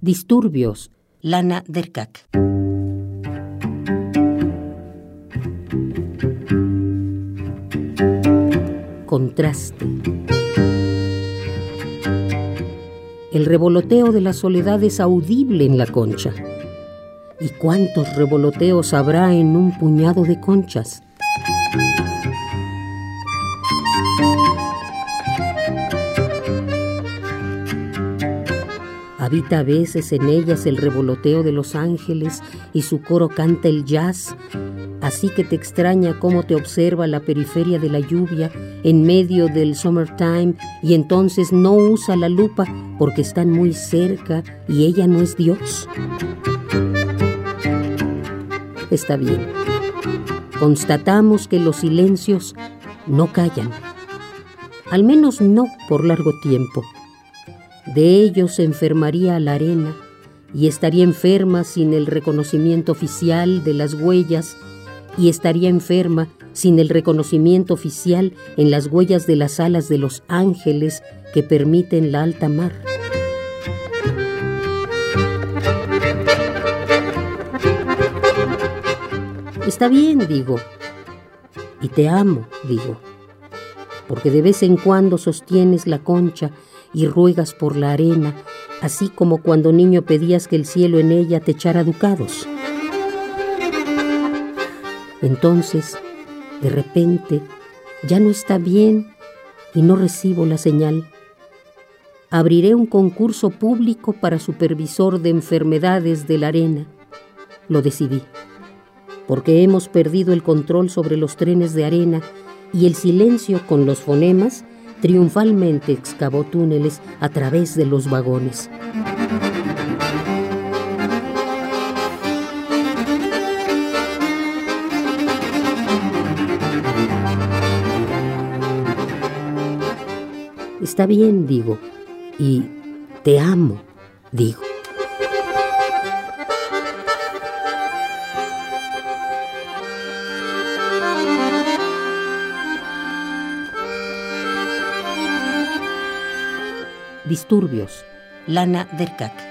Disturbios, Lana Derkak. Contraste. El revoloteo de la soledad es audible en la concha. ¿Y cuántos revoloteos habrá en un puñado de conchas? Habita a veces en ellas el revoloteo de los ángeles y su coro canta el jazz, así que te extraña cómo te observa la periferia de la lluvia en medio del summertime y entonces no usa la lupa porque están muy cerca y ella no es Dios. Está bien. Constatamos que los silencios no callan, al menos no por largo tiempo. De ellos se enfermaría la arena y estaría enferma sin el reconocimiento oficial de las huellas y estaría enferma sin el reconocimiento oficial en las huellas de las alas de los ángeles que permiten la alta mar. Está bien, digo, y te amo, digo, porque de vez en cuando sostienes la concha y ruegas por la arena, así como cuando niño pedías que el cielo en ella te echara ducados. Entonces, de repente, ya no está bien y no recibo la señal. Abriré un concurso público para supervisor de enfermedades de la arena. Lo decidí, porque hemos perdido el control sobre los trenes de arena y el silencio con los fonemas triunfalmente excavó túneles a través de los vagones. Está bien, digo, y te amo, digo. Disturbios, Lana Derkak.